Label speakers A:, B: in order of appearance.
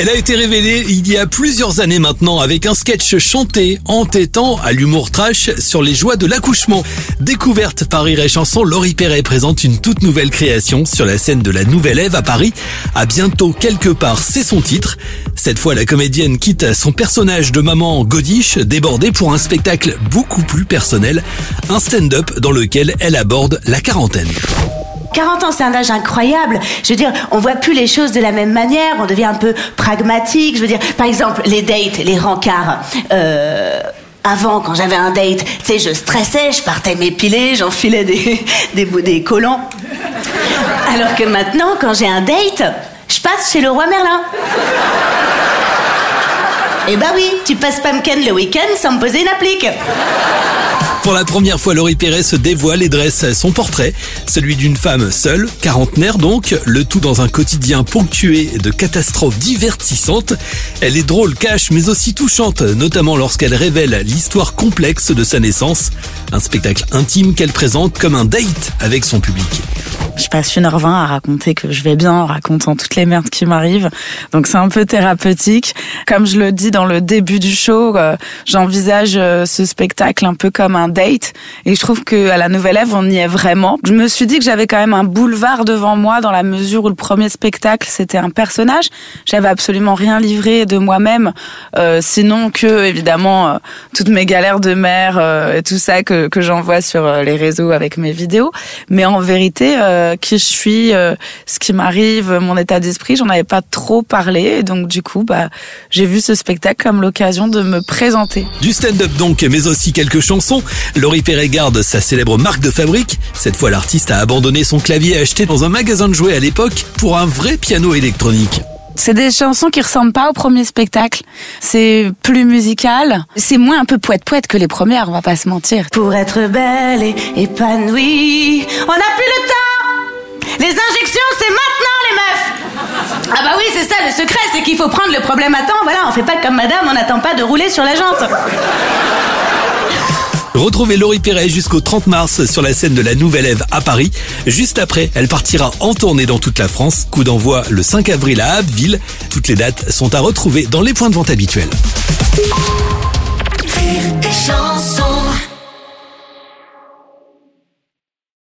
A: Elle a été révélée il y a plusieurs années maintenant avec un sketch chanté, entêtant à l'humour trash sur les joies de l'accouchement. Découverte par Rire et Chanson, Laurie Perret présente une toute nouvelle création sur la scène de la Nouvelle Ève à Paris. À bientôt quelque part, c'est son titre. Cette fois, la comédienne quitte son personnage de maman godiche, débordée pour un spectacle beaucoup plus personnel, un stand-up dans lequel elle aborde la quarantaine.
B: 40 ans, c'est un âge incroyable. Je veux dire, on voit plus les choses de la même manière, on devient un peu pragmatique. Je veux dire, par exemple, les dates, les rencarts. Euh, avant, quand j'avais un date, tu sais, je stressais, je partais m'épiler, j'enfilais des, des, des collants. Alors que maintenant, quand j'ai un date, je passe chez le roi Merlin. Eh bah oui, tu passes Pumpkin le week-end sans me poser une applique.
A: Pour la première fois, Laurie Perret se dévoile et dresse son portrait, celui d'une femme seule, quarantenaire donc, le tout dans un quotidien ponctué de catastrophes divertissantes. Elle est drôle, cash, mais aussi touchante, notamment lorsqu'elle révèle l'histoire complexe de sa naissance, un spectacle intime qu'elle présente comme un date avec son public.
C: Je passe 1h20 à raconter que je vais bien en racontant toutes les merdes qui m'arrivent. Donc c'est un peu thérapeutique. Comme je le dis dans le début du show, euh, j'envisage euh, ce spectacle un peu comme un date. Et je trouve que à la Nouvelle Ève, on y est vraiment. Je me suis dit que j'avais quand même un boulevard devant moi dans la mesure où le premier spectacle, c'était un personnage. J'avais absolument rien livré de moi-même, euh, sinon que, évidemment, toutes mes galères de mère et tout ça que, que j'envoie sur les réseaux avec mes vidéos. Mais en vérité, euh, qui je suis, euh, ce qui m'arrive, mon état d'esprit. J'en avais pas trop parlé, et donc du coup, bah, j'ai vu ce spectacle comme l'occasion de me présenter.
A: Du stand-up donc, mais aussi quelques chansons. Laurie Perret garde sa célèbre marque de fabrique. Cette fois, l'artiste a abandonné son clavier acheté dans un magasin de jouets à l'époque pour un vrai piano électronique.
C: C'est des chansons qui ressemblent pas au premier spectacle. C'est plus musical. C'est moins un peu poète-poète que les premières, on va pas se mentir.
B: Pour être belle et épanouie, on n'a plus le temps. Les injections, c'est maintenant, les meufs. Ah bah oui, c'est ça le secret, c'est qu'il faut prendre le problème à temps. Voilà, on fait pas comme madame, on n'attend pas de rouler sur la jante.
A: Retrouvez Laurie Perret jusqu'au 30 mars sur la scène de la Nouvelle Ève à Paris. Juste après, elle partira en tournée dans toute la France. Coup d'envoi le 5 avril à Abbeville. Toutes les dates sont à retrouver dans les points de vente habituels.